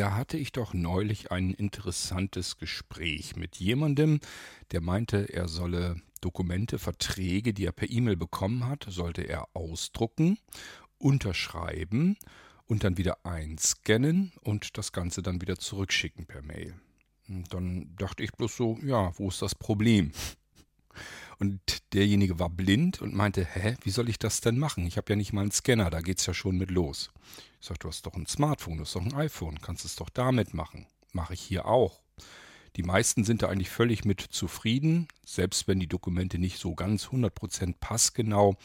da hatte ich doch neulich ein interessantes Gespräch mit jemandem, der meinte, er solle Dokumente, Verträge, die er per E-Mail bekommen hat, sollte er ausdrucken, unterschreiben und dann wieder einscannen und das Ganze dann wieder zurückschicken per Mail. Und dann dachte ich bloß so, ja, wo ist das Problem? Und derjenige war blind und meinte, hä, wie soll ich das denn machen? Ich habe ja nicht mal einen Scanner, da geht's ja schon mit los. Ich sage, du hast doch ein Smartphone, du hast doch ein iPhone, kannst es doch damit machen. Mache ich hier auch. Die meisten sind da eigentlich völlig mit zufrieden, selbst wenn die Dokumente nicht so ganz 100% passgenau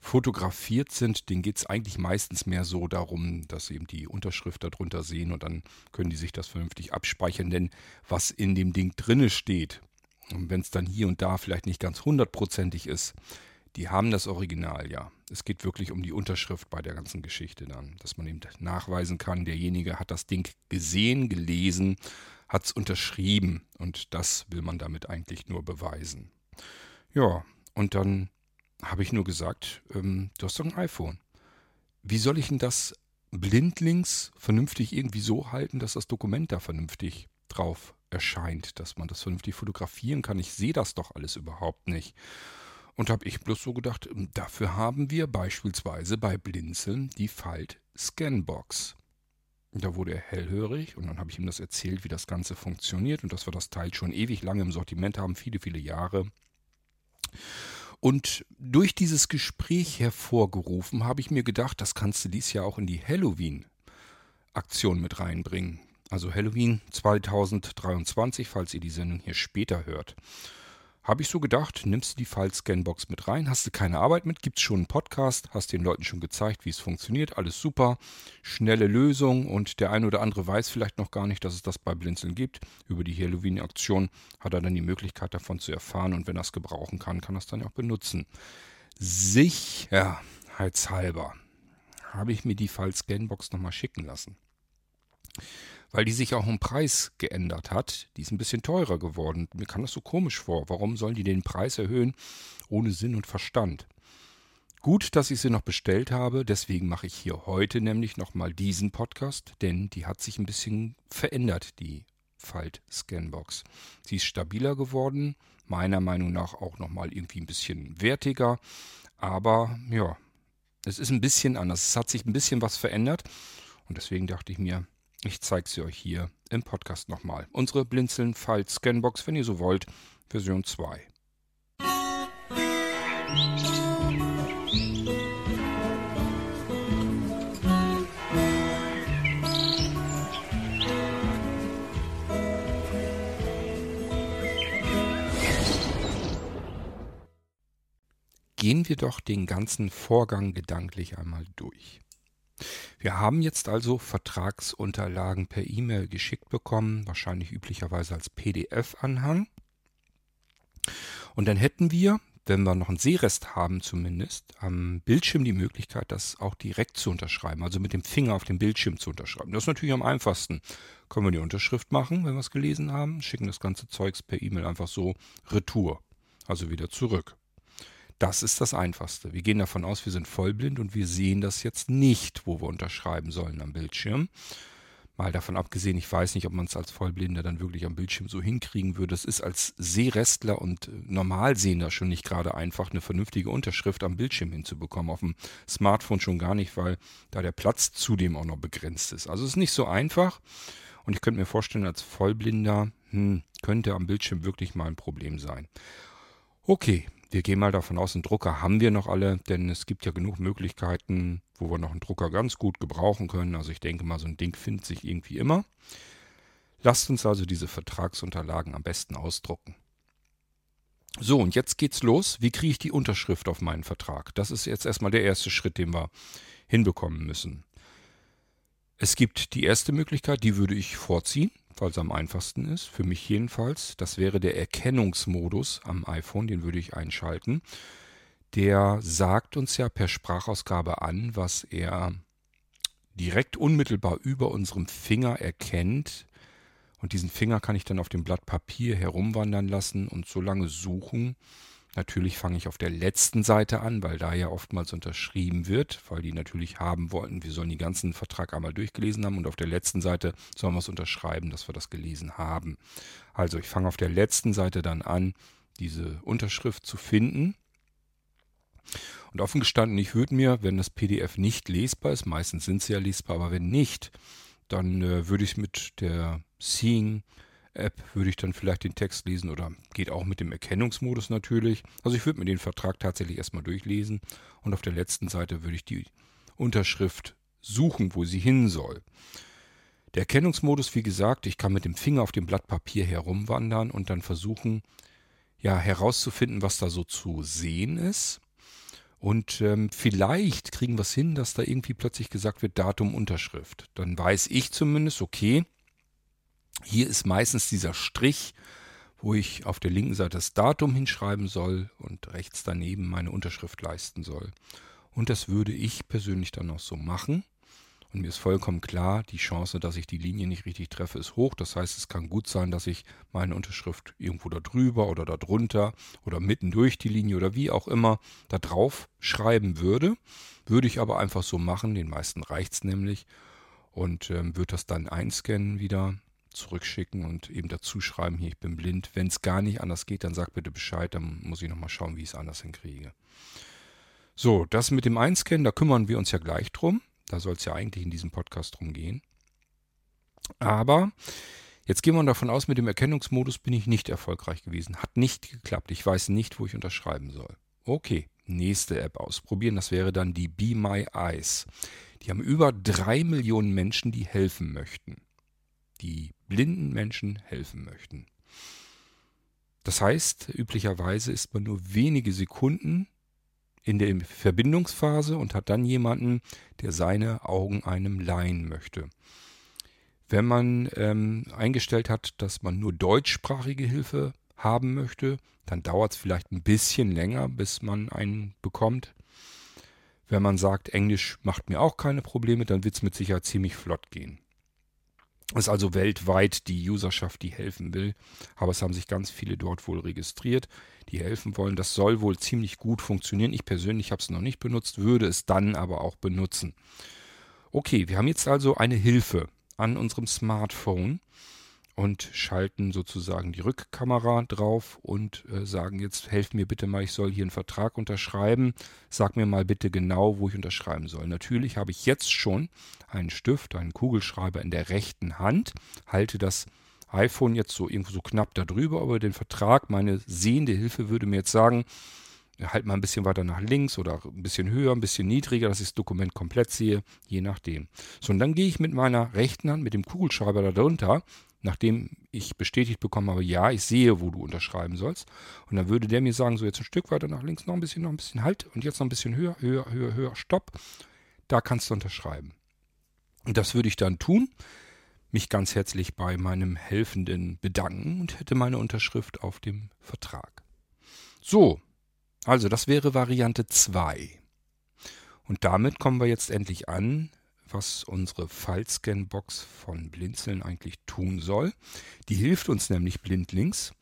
fotografiert sind, denen geht es eigentlich meistens mehr so darum, dass sie eben die Unterschrift darunter sehen und dann können die sich das vernünftig abspeichern, denn was in dem Ding drinne steht, und wenn es dann hier und da vielleicht nicht ganz hundertprozentig ist, die haben das Original ja. Es geht wirklich um die Unterschrift bei der ganzen Geschichte dann, dass man eben nachweisen kann, derjenige hat das Ding gesehen, gelesen, hat es unterschrieben und das will man damit eigentlich nur beweisen. Ja, und dann habe ich nur gesagt, ähm, du hast doch ein iPhone. Wie soll ich denn das blindlings vernünftig irgendwie so halten, dass das Dokument da vernünftig drauf erscheint, dass man das vernünftig fotografieren kann. Ich sehe das doch alles überhaupt nicht. Und habe ich bloß so gedacht, hm, dafür haben wir beispielsweise bei Blinzeln die Falt Scanbox. Da wurde er hellhörig und dann habe ich ihm das erzählt, wie das Ganze funktioniert und dass wir das Teil schon ewig lange im Sortiment haben, viele, viele Jahre. Und durch dieses Gespräch hervorgerufen habe ich mir gedacht, das kannst du dies Jahr auch in die Halloween-Aktion mit reinbringen also Halloween 2023, falls ihr die Sendung hier später hört. Habe ich so gedacht, nimmst du die File-Scanbox mit rein, hast du keine Arbeit mit, gibt es schon einen Podcast, hast den Leuten schon gezeigt, wie es funktioniert, alles super, schnelle Lösung und der eine oder andere weiß vielleicht noch gar nicht, dass es das bei Blinzeln gibt. Über die Halloween-Aktion hat er dann die Möglichkeit davon zu erfahren und wenn er es gebrauchen kann, kann er es dann auch benutzen. Sicherheitshalber habe ich mir die File-Scanbox nochmal schicken lassen weil die sich auch im Preis geändert hat. Die ist ein bisschen teurer geworden. Mir kam das so komisch vor. Warum sollen die den Preis erhöhen ohne Sinn und Verstand? Gut, dass ich sie noch bestellt habe, deswegen mache ich hier heute nämlich nochmal diesen Podcast, denn die hat sich ein bisschen verändert, die Falt Scanbox. Sie ist stabiler geworden, meiner Meinung nach auch nochmal irgendwie ein bisschen wertiger, aber ja, es ist ein bisschen anders. Es hat sich ein bisschen was verändert und deswegen dachte ich mir, ich zeige sie euch hier im Podcast nochmal. Unsere Blinzeln Fall Scanbox, wenn ihr so wollt, Version 2. Gehen wir doch den ganzen Vorgang gedanklich einmal durch. Wir haben jetzt also Vertragsunterlagen per E-Mail geschickt bekommen, wahrscheinlich üblicherweise als PDF-Anhang. Und dann hätten wir, wenn wir noch einen Sehrest haben zumindest, am Bildschirm die Möglichkeit, das auch direkt zu unterschreiben, also mit dem Finger auf dem Bildschirm zu unterschreiben. Das ist natürlich am einfachsten. Können wir die Unterschrift machen, wenn wir es gelesen haben, schicken das ganze Zeugs per E-Mail einfach so retour, also wieder zurück. Das ist das Einfachste. Wir gehen davon aus, wir sind vollblind und wir sehen das jetzt nicht, wo wir unterschreiben sollen am Bildschirm. Mal davon abgesehen, ich weiß nicht, ob man es als Vollblinder dann wirklich am Bildschirm so hinkriegen würde. Es ist als Sehrestler und Normalsehender schon nicht gerade einfach, eine vernünftige Unterschrift am Bildschirm hinzubekommen. Auf dem Smartphone schon gar nicht, weil da der Platz zudem auch noch begrenzt ist. Also es ist nicht so einfach. Und ich könnte mir vorstellen, als Vollblinder hm, könnte am Bildschirm wirklich mal ein Problem sein. Okay, wir gehen mal davon aus, einen Drucker haben wir noch alle, denn es gibt ja genug Möglichkeiten, wo wir noch einen Drucker ganz gut gebrauchen können. Also ich denke mal, so ein Ding findet sich irgendwie immer. Lasst uns also diese Vertragsunterlagen am besten ausdrucken. So, und jetzt geht's los. Wie kriege ich die Unterschrift auf meinen Vertrag? Das ist jetzt erstmal der erste Schritt, den wir hinbekommen müssen. Es gibt die erste Möglichkeit, die würde ich vorziehen weil es am einfachsten ist, für mich jedenfalls. Das wäre der Erkennungsmodus am iPhone, den würde ich einschalten. Der sagt uns ja per Sprachausgabe an, was er direkt unmittelbar über unserem Finger erkennt. Und diesen Finger kann ich dann auf dem Blatt Papier herumwandern lassen und so lange suchen, Natürlich fange ich auf der letzten Seite an, weil da ja oftmals unterschrieben wird, weil die natürlich haben wollten, wir sollen den ganzen Vertrag einmal durchgelesen haben und auf der letzten Seite sollen wir es unterschreiben, dass wir das gelesen haben. Also ich fange auf der letzten Seite dann an, diese Unterschrift zu finden. Und offen gestanden, ich würde mir, wenn das PDF nicht lesbar ist, meistens sind sie ja lesbar, aber wenn nicht, dann äh, würde ich mit der Seeing App würde ich dann vielleicht den Text lesen oder geht auch mit dem Erkennungsmodus natürlich. Also ich würde mir den Vertrag tatsächlich erstmal durchlesen und auf der letzten Seite würde ich die Unterschrift suchen, wo sie hin soll. Der Erkennungsmodus, wie gesagt, ich kann mit dem Finger auf dem Blatt Papier herumwandern und dann versuchen, ja, herauszufinden, was da so zu sehen ist. Und ähm, vielleicht kriegen wir es hin, dass da irgendwie plötzlich gesagt wird, Datum, Unterschrift. Dann weiß ich zumindest, okay, hier ist meistens dieser Strich, wo ich auf der linken Seite das Datum hinschreiben soll und rechts daneben meine Unterschrift leisten soll. Und das würde ich persönlich dann auch so machen. Und mir ist vollkommen klar, die Chance, dass ich die Linie nicht richtig treffe, ist hoch. Das heißt, es kann gut sein, dass ich meine Unterschrift irgendwo da drüber oder da drunter oder mitten durch die Linie oder wie auch immer da drauf schreiben würde. Würde ich aber einfach so machen, den meisten reicht es nämlich. Und ähm, würde das dann einscannen wieder zurückschicken und eben dazu schreiben, hier, ich bin blind. Wenn es gar nicht anders geht, dann sag bitte Bescheid, dann muss ich nochmal schauen, wie ich es anders hinkriege. So, das mit dem Einscannen, da kümmern wir uns ja gleich drum. Da soll es ja eigentlich in diesem Podcast drum gehen. Aber jetzt gehen wir davon aus, mit dem Erkennungsmodus bin ich nicht erfolgreich gewesen. Hat nicht geklappt. Ich weiß nicht, wo ich unterschreiben soll. Okay, nächste App ausprobieren. Das wäre dann die Be My Eyes. Die haben über drei Millionen Menschen, die helfen möchten die blinden Menschen helfen möchten. Das heißt, üblicherweise ist man nur wenige Sekunden in der Verbindungsphase und hat dann jemanden, der seine Augen einem leihen möchte. Wenn man ähm, eingestellt hat, dass man nur deutschsprachige Hilfe haben möchte, dann dauert es vielleicht ein bisschen länger, bis man einen bekommt. Wenn man sagt, Englisch macht mir auch keine Probleme, dann wird es mit Sicherheit ziemlich flott gehen. Ist also weltweit die Userschaft, die helfen will. Aber es haben sich ganz viele dort wohl registriert, die helfen wollen. Das soll wohl ziemlich gut funktionieren. Ich persönlich habe es noch nicht benutzt, würde es dann aber auch benutzen. Okay, wir haben jetzt also eine Hilfe an unserem Smartphone und schalten sozusagen die Rückkamera drauf und äh, sagen jetzt, helft mir bitte mal, ich soll hier einen Vertrag unterschreiben. Sag mir mal bitte genau, wo ich unterschreiben soll. Natürlich habe ich jetzt schon einen Stift, einen Kugelschreiber in der rechten Hand, halte das iPhone jetzt so irgendwo so knapp darüber, aber den Vertrag, meine sehende Hilfe würde mir jetzt sagen, halt mal ein bisschen weiter nach links oder ein bisschen höher, ein bisschen niedriger, dass ich das Dokument komplett sehe, je nachdem. So, und dann gehe ich mit meiner rechten Hand, mit dem Kugelschreiber darunter, nachdem ich bestätigt bekommen habe, ja, ich sehe, wo du unterschreiben sollst. Und dann würde der mir sagen, so jetzt ein Stück weiter nach links, noch ein bisschen, noch ein bisschen halt und jetzt noch ein bisschen höher, höher, höher, höher, stopp. Da kannst du unterschreiben. Und das würde ich dann tun, mich ganz herzlich bei meinem Helfenden bedanken und hätte meine Unterschrift auf dem Vertrag. So, also das wäre Variante 2. Und damit kommen wir jetzt endlich an was unsere Fallscan-Box von Blinzeln eigentlich tun soll. Die hilft uns nämlich blindlings.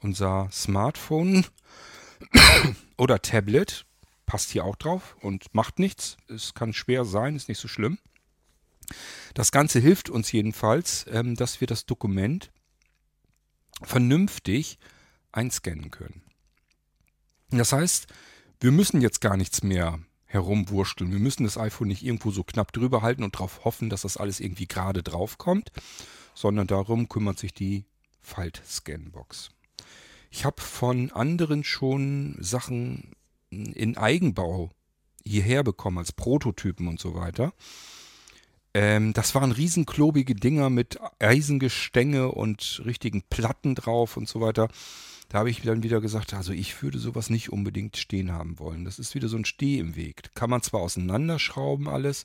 Unser Smartphone oder Tablet passt hier auch drauf und macht nichts. Es kann schwer sein, ist nicht so schlimm. Das Ganze hilft uns jedenfalls, ähm, dass wir das Dokument vernünftig einscannen können. Das heißt, wir müssen jetzt gar nichts mehr herumwurschteln. Wir müssen das iPhone nicht irgendwo so knapp drüber halten und darauf hoffen, dass das alles irgendwie gerade drauf kommt, sondern darum kümmert sich die Falt-Scan-Box. Ich habe von anderen schon Sachen in Eigenbau hierher bekommen, als Prototypen und so weiter. Ähm, das waren riesenklobige Dinger mit Eisengestänge und richtigen Platten drauf und so weiter. Da habe ich dann wieder gesagt, also ich würde sowas nicht unbedingt stehen haben wollen. Das ist wieder so ein Steh im Weg. Kann man zwar auseinanderschrauben alles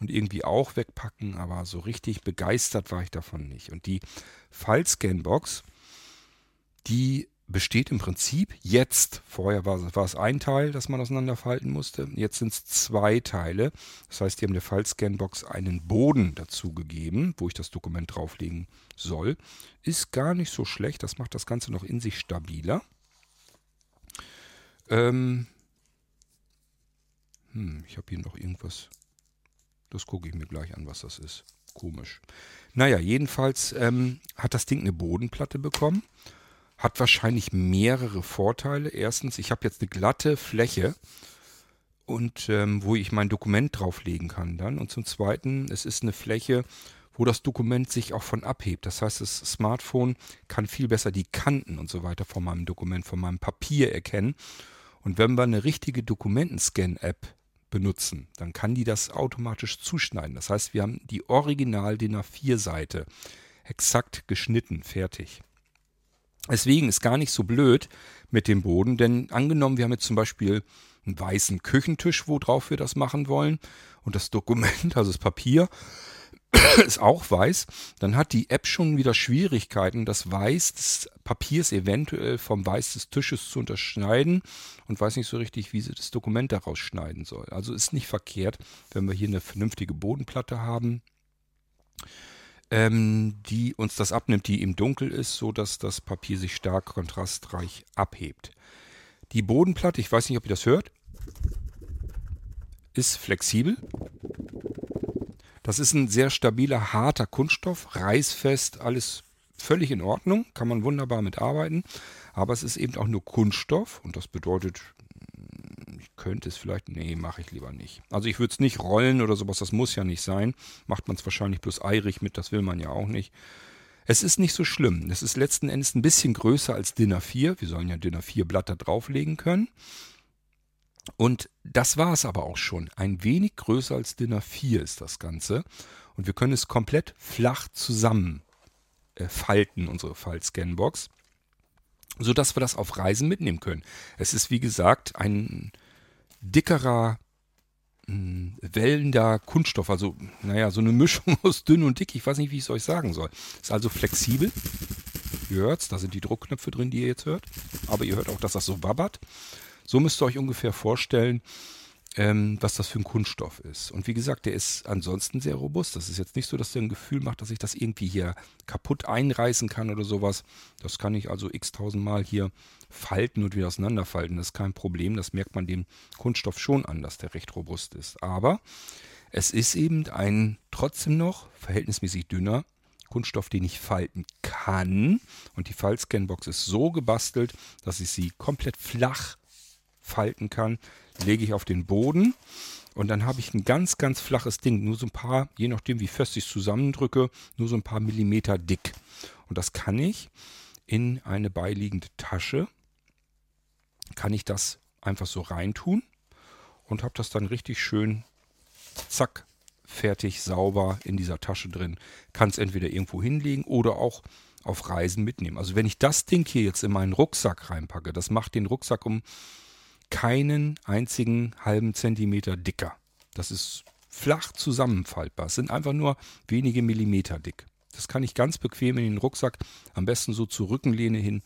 und irgendwie auch wegpacken, aber so richtig begeistert war ich davon nicht. Und die File-Scan-Box, die besteht im Prinzip jetzt, vorher war, war, es ein Teil, das man auseinanderfalten musste, jetzt sind es zwei Teile. Das heißt, die haben der File-Scan-Box einen Boden dazu gegeben, wo ich das Dokument drauflegen soll. Ist gar nicht so schlecht, das macht das Ganze noch in sich stabiler. Ähm, hm, ich habe hier noch irgendwas. Das gucke ich mir gleich an, was das ist. Komisch. Naja, jedenfalls ähm, hat das Ding eine Bodenplatte bekommen. Hat wahrscheinlich mehrere Vorteile. Erstens, ich habe jetzt eine glatte Fläche und ähm, wo ich mein Dokument drauflegen kann dann. Und zum Zweiten, es ist eine Fläche, wo das Dokument sich auch von abhebt. Das heißt, das Smartphone kann viel besser die Kanten und so weiter von meinem Dokument, von meinem Papier erkennen. Und wenn wir eine richtige Dokumentenscan-App benutzen, dann kann die das automatisch zuschneiden. Das heißt, wir haben die Original DIN A4-Seite exakt geschnitten, fertig. Deswegen ist gar nicht so blöd mit dem Boden, denn angenommen, wir haben jetzt zum Beispiel einen weißen Küchentisch, worauf wir das machen wollen, und das Dokument, also das Papier, ist auch weiß, dann hat die App schon wieder Schwierigkeiten, das Weiß des Papiers eventuell vom Weiß des Tisches zu unterscheiden und weiß nicht so richtig, wie sie das Dokument daraus schneiden soll. Also ist nicht verkehrt, wenn wir hier eine vernünftige Bodenplatte haben, ähm, die uns das abnimmt, die im Dunkel ist, so dass das Papier sich stark kontrastreich abhebt. Die Bodenplatte, ich weiß nicht, ob ihr das hört, ist flexibel. Das ist ein sehr stabiler, harter Kunststoff, reißfest, alles völlig in Ordnung, kann man wunderbar mitarbeiten. Aber es ist eben auch nur Kunststoff und das bedeutet, könnte es vielleicht, nee, mache ich lieber nicht. Also ich würde es nicht rollen oder sowas, das muss ja nicht sein. Macht man es wahrscheinlich bloß eirig mit, das will man ja auch nicht. Es ist nicht so schlimm. Es ist letzten Endes ein bisschen größer als DIN A4. Wir sollen ja DIN A4 Blatter drauflegen können. Und das war es aber auch schon. Ein wenig größer als DIN A4 ist das Ganze. Und wir können es komplett flach zusammen äh, falten, unsere File-Scanbox, sodass wir das auf Reisen mitnehmen können. Es ist, wie gesagt, ein dickerer, mh, hm, wellender Kunststoff. Also, naja, so eine Mischung aus dünn und dick. Ich weiß nicht, wie ich es euch sagen soll. Ist also flexibel. Ihr hört es, da sind die Druckknöpfe drin, die ihr jetzt hört. Aber ihr hört auch, dass das so wabbert. So müsst ihr euch ungefähr vorstellen, ähm, was das für ein Kunststoff ist. Und wie gesagt, der ist ansonsten sehr robust. Das ist jetzt nicht so, dass der ein Gefühl macht, dass ich das irgendwie hier kaputt einreißen kann oder sowas. Das kann ich also x tausendmal hier falten und wieder auseinanderfalten. Das ist kein Problem. Das merkt man dem Kunststoff schon an, dass der recht robust ist. Aber es ist eben ein trotzdem noch verhältnismäßig dünner Kunststoff, den ich falten kann. Und die Faltscanbox ist so gebastelt, dass ich sie komplett flach falten kann, lege ich auf den Boden und dann habe ich ein ganz, ganz flaches Ding, nur so ein paar, je nachdem wie fest ich es zusammendrücke, nur so ein paar Millimeter dick. Und das kann ich in eine beiliegende Tasche, kann ich das einfach so reintun und habe das dann richtig schön, zack, fertig, sauber in dieser Tasche drin. Kann es entweder irgendwo hinlegen oder auch auf Reisen mitnehmen. Also wenn ich das Ding hier jetzt in meinen Rucksack reinpacke, das macht den Rucksack um keinen einzigen halben Zentimeter dicker. Das ist flach zusammenfaltbar. Es sind einfach nur wenige Millimeter dick. Das kann ich ganz bequem in den Rucksack, am besten so zur Rückenlehne hin,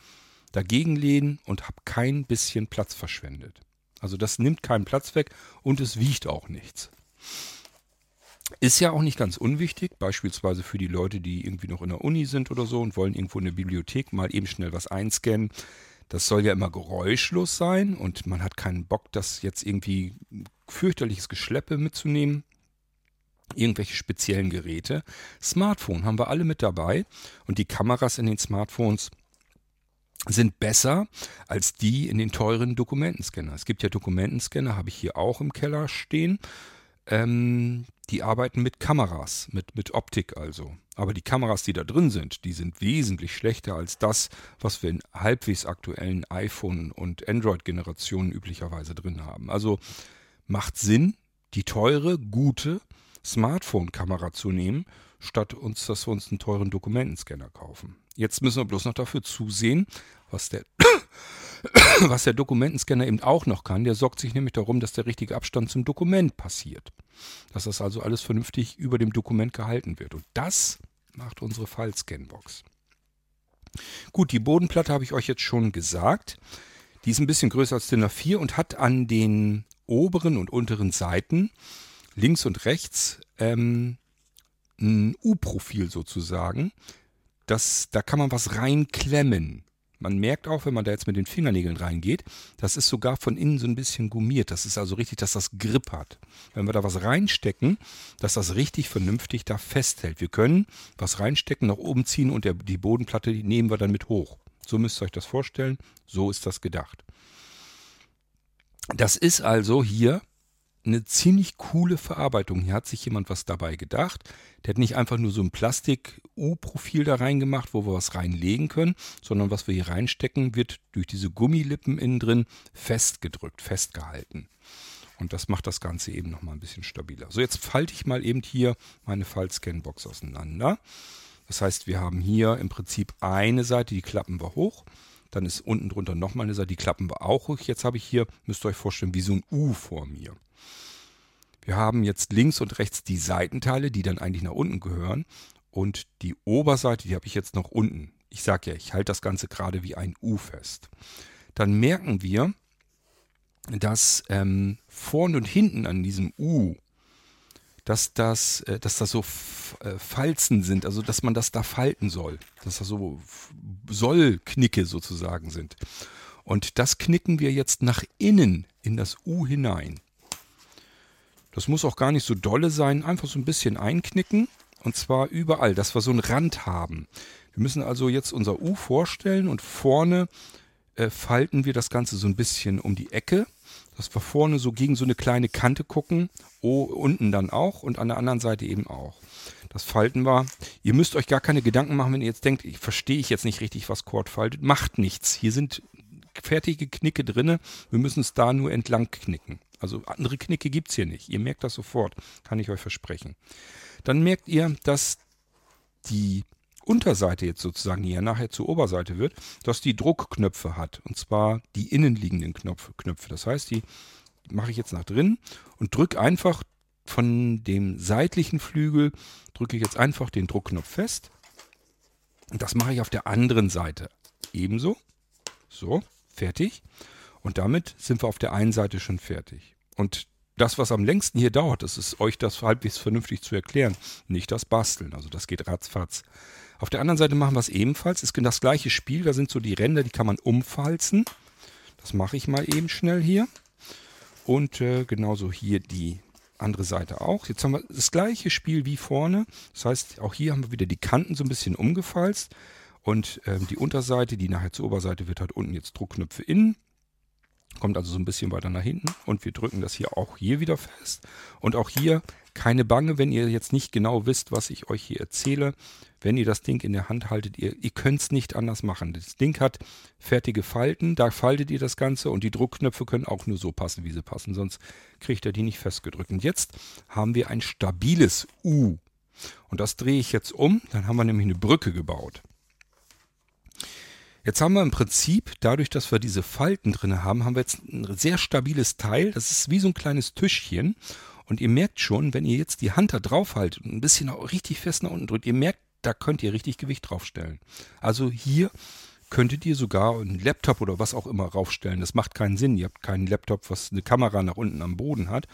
dagegen lehnen und habe kein bisschen Platz verschwendet. Also das nimmt keinen Platz weg und es wiegt auch nichts. Ist ja auch nicht ganz unwichtig, beispielsweise für die Leute, die irgendwie noch in der Uni sind oder so und wollen irgendwo in der Bibliothek mal eben schnell was einscannen. Das soll ja immer geräuschlos sein und man hat keinen Bock, das jetzt irgendwie fürchterliches Geschleppe mitzunehmen. Irgendwelche speziellen Geräte. Smartphone haben wir alle mit dabei und die Kameras in den Smartphones sind besser als die in den teuren Dokumentenscanner. Es gibt ja Dokumentenscanner, habe ich hier auch im Keller stehen. Ähm, die arbeiten mit Kameras, mit, mit Optik also. Aber die Kameras, die da drin sind, die sind wesentlich schlechter als das, was wir in halbwegs aktuellen iPhone- und Android-Generationen üblicherweise drin haben. Also macht Sinn, die teure, gute Smartphone-Kamera zu nehmen, statt uns, dass wir uns einen teuren Dokumentenscanner kaufen. Jetzt müssen wir bloß noch dafür zusehen, was der was der Dokumentenscanner eben auch noch kann, der sorgt sich nämlich darum, dass der richtige Abstand zum Dokument passiert. Dass das also alles vernünftig über dem Dokument gehalten wird. Und das macht unsere File-Scanbox. Gut, die Bodenplatte habe ich euch jetzt schon gesagt. Die ist ein bisschen größer als DIN A4 und hat an den oberen und unteren Seiten, links und rechts, ähm, ein U-Profil sozusagen. Das, da kann man was reinklemmen. Man merkt auch, wenn man da jetzt mit den Fingernägeln reingeht, das ist sogar von innen so ein bisschen gummiert. Das ist also richtig, dass das Grip hat. Wenn wir da was reinstecken, dass das richtig vernünftig da festhält. Wir können was reinstecken, nach oben ziehen und der, die Bodenplatte die nehmen wir dann mit hoch. So müsst ihr euch das vorstellen. So ist das gedacht. Das ist also hier eine ziemlich coole Verarbeitung. Hier hat sich jemand was dabei gedacht. Der hat nicht einfach nur so ein Plastik-U-Profil da reingemacht, wo wir was reinlegen können, sondern was wir hier reinstecken, wird durch diese Gummilippen innen drin festgedrückt, festgehalten. Und das macht das Ganze eben nochmal ein bisschen stabiler. So, jetzt falte ich mal eben hier meine Faltscanbox auseinander. Das heißt, wir haben hier im Prinzip eine Seite, die klappen wir hoch. Dann ist unten drunter nochmal eine Seite, die klappen wir auch hoch. Jetzt habe ich hier, müsst ihr euch vorstellen, wie so ein U vor mir. Wir haben jetzt links und rechts die Seitenteile, die dann eigentlich nach unten gehören. Und die Oberseite, die habe ich jetzt noch unten. Ich sage ja, ich halte das Ganze gerade wie ein U fest. Dann merken wir, dass ähm, vorne und hinten an diesem U, dass das, äh, dass das so äh, Falzen sind, also dass man das da falten soll. Dass das so Sollknicke sozusagen sind. Und das knicken wir jetzt nach innen in das U hinein. Das muss auch gar nicht so dolle sein, einfach so ein bisschen einknicken. Und zwar überall, dass wir so einen Rand haben. Wir müssen also jetzt unser U vorstellen und vorne äh, falten wir das Ganze so ein bisschen um die Ecke, dass wir vorne so gegen so eine kleine Kante gucken, oh, unten dann auch und an der anderen Seite eben auch. Das falten wir. Ihr müsst euch gar keine Gedanken machen, wenn ihr jetzt denkt, ich verstehe ich jetzt nicht richtig, was Cord faltet. Macht nichts. Hier sind fertige Knicke drinne. Wir müssen es da nur entlang knicken. Also andere Knicke gibt es hier nicht. Ihr merkt das sofort, kann ich euch versprechen. Dann merkt ihr, dass die Unterseite jetzt sozusagen, die ja nachher zur Oberseite wird, dass die Druckknöpfe hat. Und zwar die innenliegenden Knopf, Knöpfe. Das heißt, die mache ich jetzt nach drin und drücke einfach von dem seitlichen Flügel, drücke ich jetzt einfach den Druckknopf fest. Und das mache ich auf der anderen Seite ebenso. So, fertig. Und damit sind wir auf der einen Seite schon fertig. Und das, was am längsten hier dauert, das ist euch das halbwegs vernünftig zu erklären, nicht das Basteln. Also das geht ratzfatz. Auf der anderen Seite machen wir es ebenfalls. Es ist das gleiche Spiel. Da sind so die Ränder, die kann man umfalzen. Das mache ich mal eben schnell hier. Und äh, genauso hier die andere Seite auch. Jetzt haben wir das gleiche Spiel wie vorne. Das heißt, auch hier haben wir wieder die Kanten so ein bisschen umgefalzt. Und ähm, die Unterseite, die nachher zur Oberseite wird, hat unten jetzt Druckknöpfe innen. Kommt also so ein bisschen weiter nach hinten und wir drücken das hier auch hier wieder fest. Und auch hier keine Bange, wenn ihr jetzt nicht genau wisst, was ich euch hier erzähle. Wenn ihr das Ding in der Hand haltet, ihr, ihr könnt es nicht anders machen. Das Ding hat fertige Falten, da faltet ihr das Ganze und die Druckknöpfe können auch nur so passen, wie sie passen, sonst kriegt ihr die nicht festgedrückt. Und jetzt haben wir ein stabiles U. Und das drehe ich jetzt um, dann haben wir nämlich eine Brücke gebaut. Jetzt haben wir im Prinzip, dadurch, dass wir diese Falten drin haben, haben wir jetzt ein sehr stabiles Teil. Das ist wie so ein kleines Tischchen. Und ihr merkt schon, wenn ihr jetzt die Hand da drauf haltet und ein bisschen richtig fest nach unten drückt, ihr merkt, da könnt ihr richtig Gewicht draufstellen. Also hier könntet ihr sogar einen Laptop oder was auch immer raufstellen. Das macht keinen Sinn. Ihr habt keinen Laptop, was eine Kamera nach unten am Boden hat.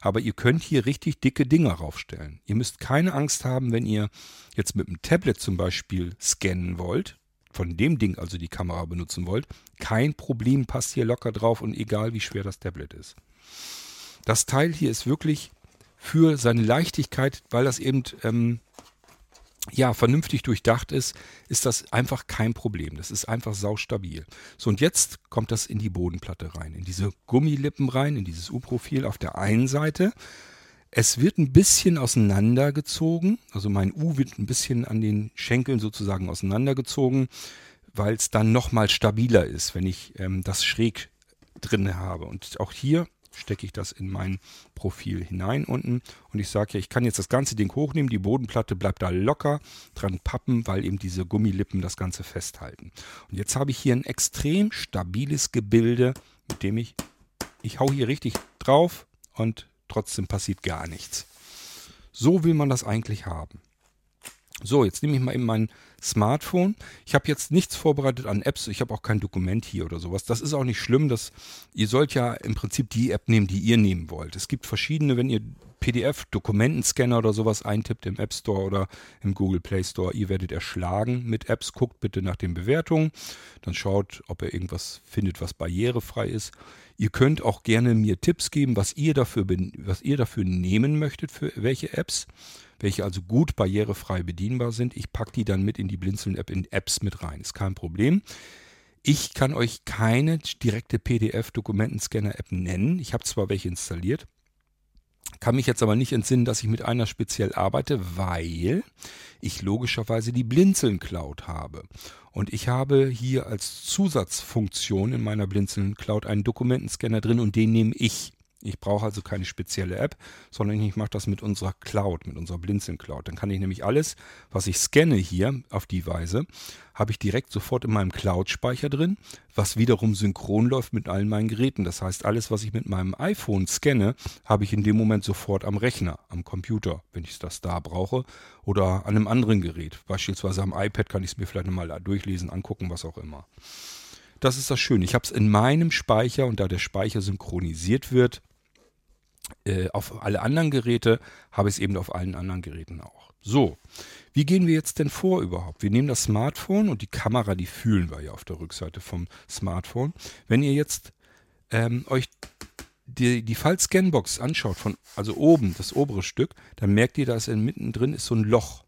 Aber ihr könnt hier richtig dicke Dinger raufstellen. Ihr müsst keine Angst haben, wenn ihr jetzt mit einem Tablet zum Beispiel scannen wollt von dem Ding also die Kamera benutzen wollt, kein Problem, passt hier locker drauf und egal wie schwer das Tablet ist. Das Teil hier ist wirklich für seine Leichtigkeit, weil das eben ähm, ja vernünftig durchdacht ist, ist das einfach kein Problem. Das ist einfach saustabil. So und jetzt kommt das in die Bodenplatte rein, in diese Gummilippen rein, in dieses U-Profil auf der einen Seite es wird ein bisschen auseinandergezogen, also mein U wird ein bisschen an den Schenkeln sozusagen auseinandergezogen, weil es dann nochmal stabiler ist, wenn ich ähm, das schräg drin habe. Und auch hier stecke ich das in mein Profil hinein unten und ich sage ja, ich kann jetzt das ganze Ding hochnehmen, die Bodenplatte bleibt da locker dran pappen, weil eben diese Gummilippen das Ganze festhalten. Und jetzt habe ich hier ein extrem stabiles Gebilde, mit dem ich, ich hau hier richtig drauf und trotzdem passiert gar nichts. So will man das eigentlich haben. So, jetzt nehme ich mal eben mein Smartphone. Ich habe jetzt nichts vorbereitet an Apps. Ich habe auch kein Dokument hier oder sowas. Das ist auch nicht schlimm. Das, ihr sollt ja im Prinzip die App nehmen, die ihr nehmen wollt. Es gibt verschiedene, wenn ihr PDF-Dokumentenscanner oder sowas eintippt im App Store oder im Google Play Store. Ihr werdet erschlagen mit Apps. Guckt bitte nach den Bewertungen. Dann schaut, ob ihr irgendwas findet, was barrierefrei ist. Ihr könnt auch gerne mir Tipps geben, was ihr dafür, was ihr dafür nehmen möchtet, für welche Apps welche also gut barrierefrei bedienbar sind. Ich packe die dann mit in die Blinzeln-App in Apps mit rein. Ist kein Problem. Ich kann euch keine direkte PDF-Dokumentenscanner-App nennen. Ich habe zwar welche installiert, kann mich jetzt aber nicht entsinnen, dass ich mit einer speziell arbeite, weil ich logischerweise die Blinzeln Cloud habe. Und ich habe hier als Zusatzfunktion in meiner Blinzeln Cloud einen Dokumentenscanner drin und den nehme ich. Ich brauche also keine spezielle App, sondern ich mache das mit unserer Cloud, mit unserer Blinzeln Cloud. Dann kann ich nämlich alles, was ich scanne hier auf die Weise, habe ich direkt sofort in meinem Cloud-Speicher drin, was wiederum synchron läuft mit allen meinen Geräten. Das heißt, alles, was ich mit meinem iPhone scanne, habe ich in dem Moment sofort am Rechner, am Computer, wenn ich das da brauche, oder an einem anderen Gerät. Beispielsweise am iPad kann ich es mir vielleicht nochmal durchlesen, angucken, was auch immer. Das ist das Schöne. Ich habe es in meinem Speicher und da der Speicher synchronisiert wird, äh, auf alle anderen Geräte, habe ich es eben auf allen anderen Geräten auch. So, wie gehen wir jetzt denn vor überhaupt? Wir nehmen das Smartphone und die Kamera, die fühlen wir ja auf der Rückseite vom Smartphone. Wenn ihr jetzt ähm, euch die, die Fall-Scanbox anschaut, von, also oben, das obere Stück, dann merkt ihr, dass mittendrin ist so ein Loch.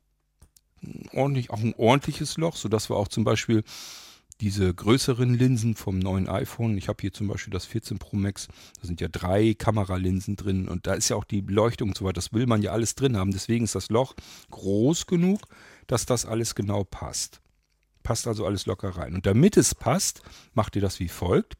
Ordentlich, auch ein ordentliches Loch, sodass wir auch zum Beispiel diese größeren Linsen vom neuen iPhone. Ich habe hier zum Beispiel das 14 Pro Max. Da sind ja drei Kameralinsen drin und da ist ja auch die Beleuchtung und so weiter. Das will man ja alles drin haben. Deswegen ist das Loch groß genug, dass das alles genau passt. Passt also alles locker rein. Und damit es passt, macht ihr das wie folgt.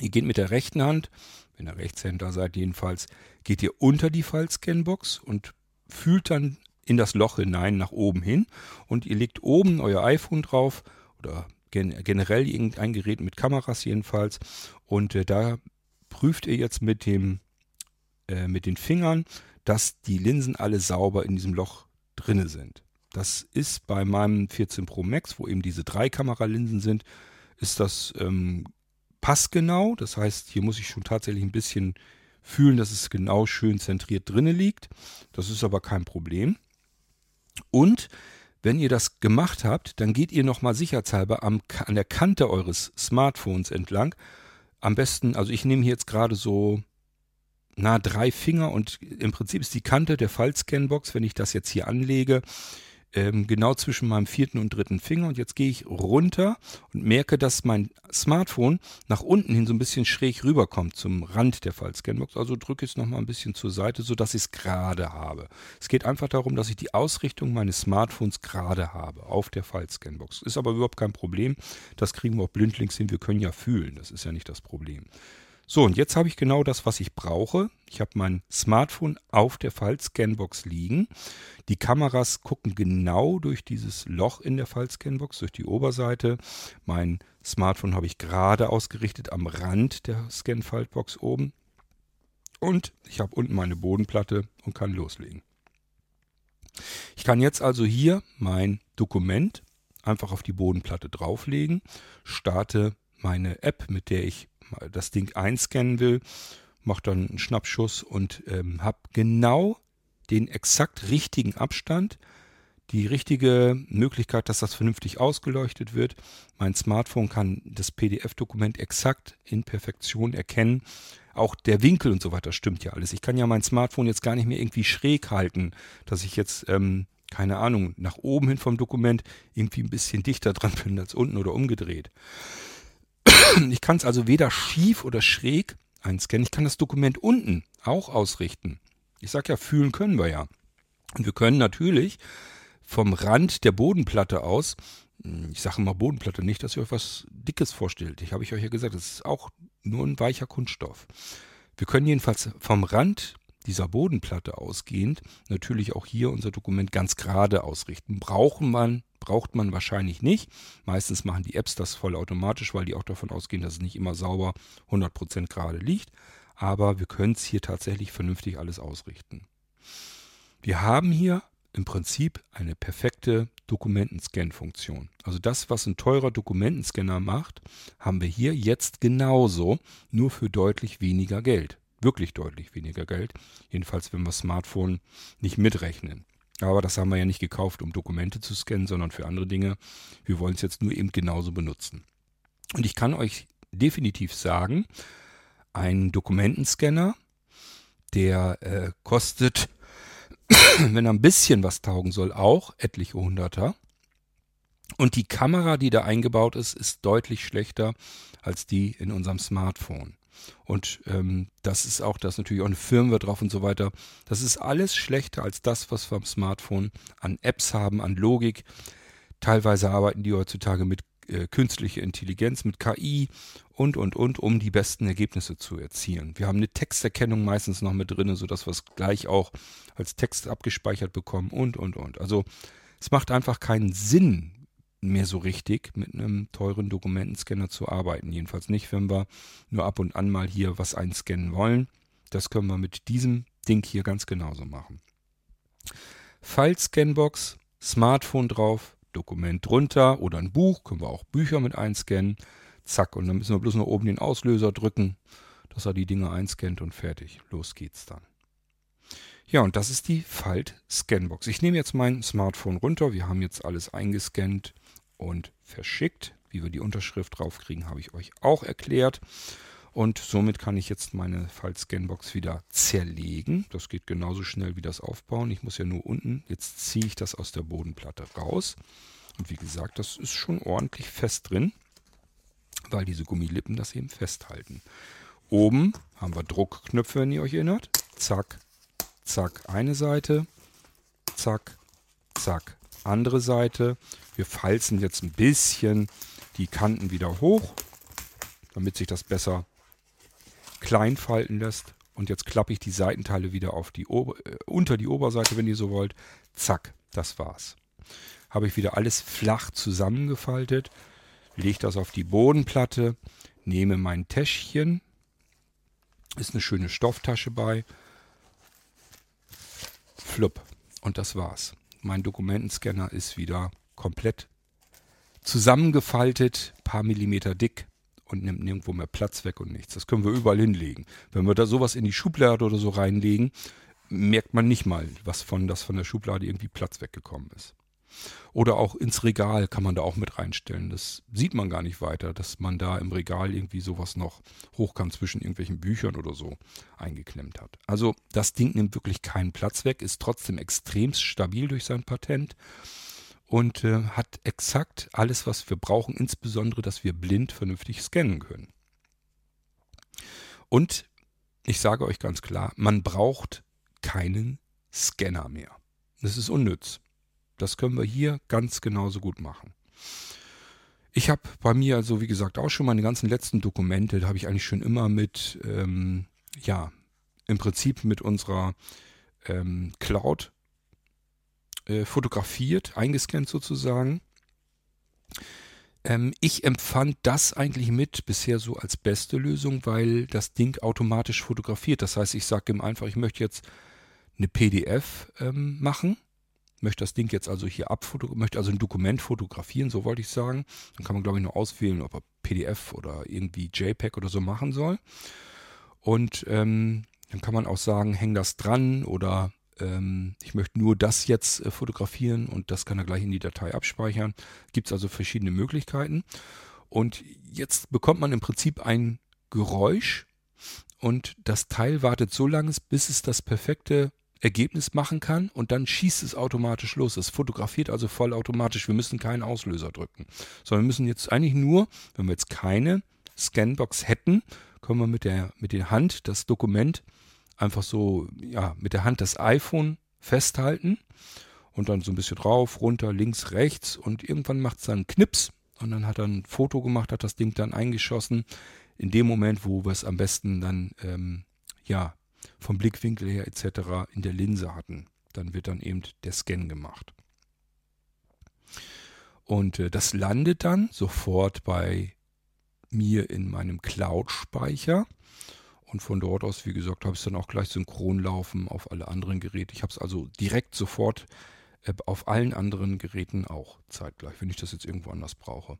Ihr geht mit der rechten Hand, wenn ihr Rechtshänder seid jedenfalls, geht ihr unter die Fallscanbox und fühlt dann in das Loch hinein nach oben hin und ihr legt oben euer iPhone drauf oder gen generell irgendein Gerät mit Kameras jedenfalls. Und äh, da prüft ihr jetzt mit dem äh, mit den Fingern, dass die Linsen alle sauber in diesem Loch drinne sind. Das ist bei meinem 14 Pro Max, wo eben diese drei Kameralinsen sind, ist das ähm, passgenau. Das heißt, hier muss ich schon tatsächlich ein bisschen fühlen, dass es genau schön zentriert drinne liegt. Das ist aber kein Problem. Und wenn ihr das gemacht habt, dann geht ihr nochmal sicherheitshalber am, an der Kante eures Smartphones entlang. Am besten, also ich nehme hier jetzt gerade so na drei Finger und im Prinzip ist die Kante der Fallscanbox, wenn ich das jetzt hier anlege, ähm, genau zwischen meinem vierten und dritten Finger. Und jetzt gehe ich runter und merke, dass mein Smartphone nach unten hin so ein bisschen schräg rüberkommt zum Rand der Fallscanbox. Also drücke ich es nochmal ein bisschen zur Seite, sodass ich es gerade habe. Es geht einfach darum, dass ich die Ausrichtung meines Smartphones gerade habe auf der Fallscanbox. Ist aber überhaupt kein Problem. Das kriegen wir auch blindlings hin. Wir können ja fühlen. Das ist ja nicht das Problem. So, und jetzt habe ich genau das, was ich brauche. Ich habe mein Smartphone auf der Fallscanbox liegen. Die Kameras gucken genau durch dieses Loch in der Fallscanbox, durch die Oberseite. Mein Smartphone habe ich gerade ausgerichtet am Rand der Scanfaltbox oben. Und ich habe unten meine Bodenplatte und kann loslegen. Ich kann jetzt also hier mein Dokument einfach auf die Bodenplatte drauflegen, starte meine App, mit der ich das Ding einscannen will, mache dann einen Schnappschuss und ähm, habe genau den exakt richtigen Abstand, die richtige Möglichkeit, dass das vernünftig ausgeleuchtet wird. Mein Smartphone kann das PDF-Dokument exakt in Perfektion erkennen. Auch der Winkel und so weiter stimmt ja alles. Ich kann ja mein Smartphone jetzt gar nicht mehr irgendwie schräg halten, dass ich jetzt, ähm, keine Ahnung, nach oben hin vom Dokument irgendwie ein bisschen dichter dran bin als unten oder umgedreht. Ich kann es also weder schief oder schräg einscannen. Ich kann das Dokument unten auch ausrichten. Ich sage ja, fühlen können wir ja. Und wir können natürlich vom Rand der Bodenplatte aus, hm, ich sage immer Bodenplatte, nicht, dass ihr euch was Dickes vorstellt. Ich habe ich euch ja gesagt, das ist auch nur ein weicher Kunststoff. Wir können jedenfalls vom Rand dieser Bodenplatte ausgehend natürlich auch hier unser Dokument ganz gerade ausrichten. Brauchen man, braucht man wahrscheinlich nicht. Meistens machen die Apps das vollautomatisch, weil die auch davon ausgehen, dass es nicht immer sauber 100% gerade liegt. Aber wir können es hier tatsächlich vernünftig alles ausrichten. Wir haben hier im Prinzip eine perfekte Dokumentenscan-Funktion. Also das, was ein teurer Dokumentenscanner macht, haben wir hier jetzt genauso, nur für deutlich weniger Geld. Wirklich deutlich weniger Geld. Jedenfalls, wenn wir Smartphone nicht mitrechnen. Aber das haben wir ja nicht gekauft, um Dokumente zu scannen, sondern für andere Dinge. Wir wollen es jetzt nur eben genauso benutzen. Und ich kann euch definitiv sagen, ein Dokumentenscanner, der äh, kostet wenn er ein bisschen was taugen soll, auch etliche Hunderter. Und die Kamera, die da eingebaut ist, ist deutlich schlechter als die in unserem Smartphone. Und ähm, das ist auch, da ist natürlich auch eine Firmware drauf und so weiter. Das ist alles schlechter als das, was wir am Smartphone an Apps haben, an Logik. Teilweise arbeiten die heutzutage mit äh, künstlicher Intelligenz, mit KI und, und, und, um die besten Ergebnisse zu erzielen. Wir haben eine Texterkennung meistens noch mit drin, sodass wir es gleich auch als Text abgespeichert bekommen und, und, und. Also es macht einfach keinen Sinn mehr so richtig, mit einem teuren Dokumentenscanner zu arbeiten. Jedenfalls nicht, wenn wir nur ab und an mal hier was einscannen wollen. Das können wir mit diesem Ding hier ganz genauso machen. File-Scanbox, Smartphone drauf, Dokument drunter oder ein Buch, können wir auch Bücher mit einscannen. Zack, und dann müssen wir bloß noch oben den Auslöser drücken, dass er die Dinge einscannt und fertig. Los geht's dann. Ja, und das ist die Falt Scanbox. Ich nehme jetzt mein Smartphone runter. Wir haben jetzt alles eingescannt und verschickt. Wie wir die Unterschrift draufkriegen, habe ich euch auch erklärt. Und somit kann ich jetzt meine File-Scanbox wieder zerlegen. Das geht genauso schnell wie das Aufbauen. Ich muss ja nur unten, jetzt ziehe ich das aus der Bodenplatte raus. Und wie gesagt, das ist schon ordentlich fest drin weil diese Gummilippen das eben festhalten. Oben haben wir Druckknöpfe, wenn ihr euch erinnert. Zack, zack, eine Seite. Zack, zack, andere Seite. Wir falzen jetzt ein bisschen die Kanten wieder hoch, damit sich das besser klein falten lässt. Und jetzt klappe ich die Seitenteile wieder auf die Ober äh, unter die Oberseite, wenn ihr so wollt. Zack, das war's. Habe ich wieder alles flach zusammengefaltet lege das auf die Bodenplatte, nehme mein Täschchen, ist eine schöne Stofftasche bei, flupp und das war's. Mein Dokumentenscanner ist wieder komplett zusammengefaltet, paar Millimeter dick und nimmt nirgendwo mehr Platz weg und nichts. Das können wir überall hinlegen. Wenn wir da sowas in die Schublade oder so reinlegen, merkt man nicht mal, was von, dass von der Schublade irgendwie Platz weggekommen ist. Oder auch ins Regal kann man da auch mit reinstellen. Das sieht man gar nicht weiter, dass man da im Regal irgendwie sowas noch hochkant zwischen irgendwelchen Büchern oder so eingeklemmt hat. Also das Ding nimmt wirklich keinen Platz weg, ist trotzdem extrem stabil durch sein Patent und äh, hat exakt alles, was wir brauchen, insbesondere, dass wir blind vernünftig scannen können. Und ich sage euch ganz klar, man braucht keinen Scanner mehr. Das ist unnütz. Das können wir hier ganz genauso gut machen. Ich habe bei mir, also wie gesagt, auch schon meine ganzen letzten Dokumente, da habe ich eigentlich schon immer mit, ähm, ja, im Prinzip mit unserer ähm, Cloud äh, fotografiert, eingescannt sozusagen. Ähm, ich empfand das eigentlich mit bisher so als beste Lösung, weil das Ding automatisch fotografiert. Das heißt, ich sage ihm einfach, ich möchte jetzt eine PDF ähm, machen möchte das Ding jetzt also hier abfotografieren, möchte also ein Dokument fotografieren, so wollte ich sagen. Dann kann man, glaube ich, nur auswählen, ob er PDF oder irgendwie JPEG oder so machen soll. Und ähm, dann kann man auch sagen, häng das dran oder ähm, ich möchte nur das jetzt äh, fotografieren und das kann er gleich in die Datei abspeichern. Gibt es also verschiedene Möglichkeiten. Und jetzt bekommt man im Prinzip ein Geräusch und das Teil wartet so lange, bis es das perfekte Ergebnis machen kann und dann schießt es automatisch los. Es fotografiert also vollautomatisch. Wir müssen keinen Auslöser drücken, sondern wir müssen jetzt eigentlich nur, wenn wir jetzt keine Scanbox hätten, können wir mit der, mit der Hand das Dokument einfach so, ja, mit der Hand das iPhone festhalten und dann so ein bisschen drauf, runter, links, rechts und irgendwann macht es dann einen Knips und dann hat er ein Foto gemacht, hat das Ding dann eingeschossen. In dem Moment, wo wir es am besten dann, ähm, ja, vom Blickwinkel her etc. in der Linse hatten. Dann wird dann eben der Scan gemacht. Und äh, das landet dann sofort bei mir in meinem Cloud-Speicher. Und von dort aus, wie gesagt, habe ich es dann auch gleich synchron laufen auf alle anderen Geräte. Ich habe es also direkt sofort äh, auf allen anderen Geräten auch zeitgleich, wenn ich das jetzt irgendwo anders brauche.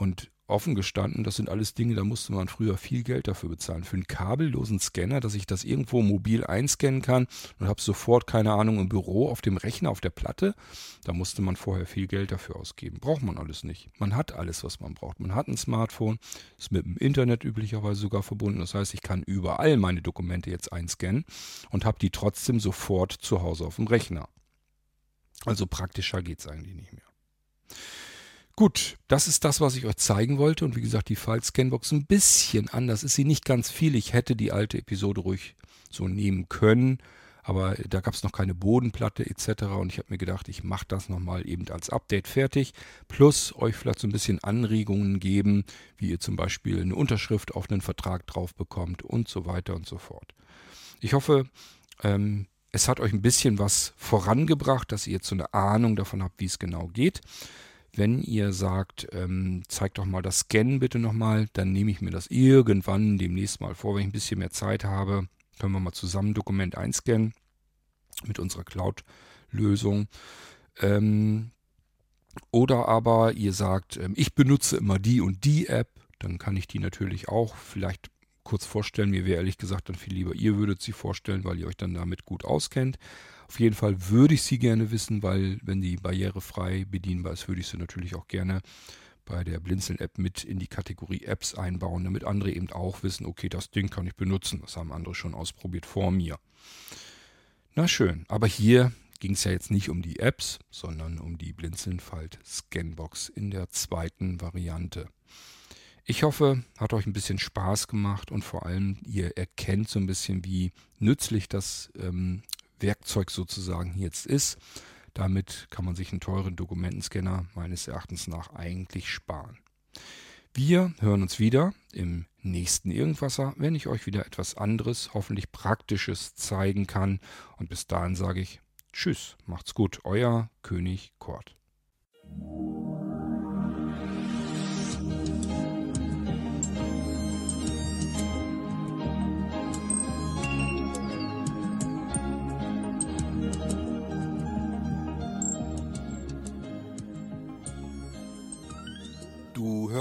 Und offen gestanden, das sind alles Dinge, da musste man früher viel Geld dafür bezahlen. Für einen kabellosen Scanner, dass ich das irgendwo mobil einscannen kann und habe sofort, keine Ahnung, im Büro auf dem Rechner, auf der Platte, da musste man vorher viel Geld dafür ausgeben. Braucht man alles nicht. Man hat alles, was man braucht. Man hat ein Smartphone, ist mit dem Internet üblicherweise sogar verbunden. Das heißt, ich kann überall meine Dokumente jetzt einscannen und habe die trotzdem sofort zu Hause auf dem Rechner. Also praktischer geht es eigentlich nicht mehr. Gut, das ist das, was ich euch zeigen wollte. Und wie gesagt, die File-Scanbox ein bisschen anders ist sie nicht ganz viel. Ich hätte die alte Episode ruhig so nehmen können, aber da gab es noch keine Bodenplatte etc. Und ich habe mir gedacht, ich mache das nochmal eben als Update fertig. Plus euch vielleicht so ein bisschen Anregungen geben, wie ihr zum Beispiel eine Unterschrift auf einen Vertrag drauf bekommt und so weiter und so fort. Ich hoffe, ähm, es hat euch ein bisschen was vorangebracht, dass ihr jetzt so eine Ahnung davon habt, wie es genau geht. Wenn ihr sagt, ähm, zeigt doch mal das Scannen bitte nochmal, dann nehme ich mir das irgendwann demnächst mal vor, wenn ich ein bisschen mehr Zeit habe. Können wir mal zusammen Dokument einscannen mit unserer Cloud-Lösung. Ähm, oder aber ihr sagt, ähm, ich benutze immer die und die App, dann kann ich die natürlich auch vielleicht kurz vorstellen. Mir wäre ehrlich gesagt dann viel lieber, ihr würdet sie vorstellen, weil ihr euch dann damit gut auskennt. Auf jeden Fall würde ich sie gerne wissen, weil wenn die barrierefrei bedienbar ist, würde ich sie natürlich auch gerne bei der Blinzeln-App mit in die Kategorie Apps einbauen, damit andere eben auch wissen, okay, das Ding kann ich benutzen. Das haben andere schon ausprobiert vor mir. Na schön, aber hier ging es ja jetzt nicht um die Apps, sondern um die Blinzeln-Falt Scanbox in der zweiten Variante. Ich hoffe, hat euch ein bisschen Spaß gemacht und vor allem ihr erkennt so ein bisschen, wie nützlich das ähm, Werkzeug sozusagen jetzt ist. Damit kann man sich einen teuren Dokumentenscanner meines Erachtens nach eigentlich sparen. Wir hören uns wieder im nächsten Irgendwasser, wenn ich euch wieder etwas anderes, hoffentlich Praktisches zeigen kann. Und bis dahin sage ich Tschüss, macht's gut, euer König Kort.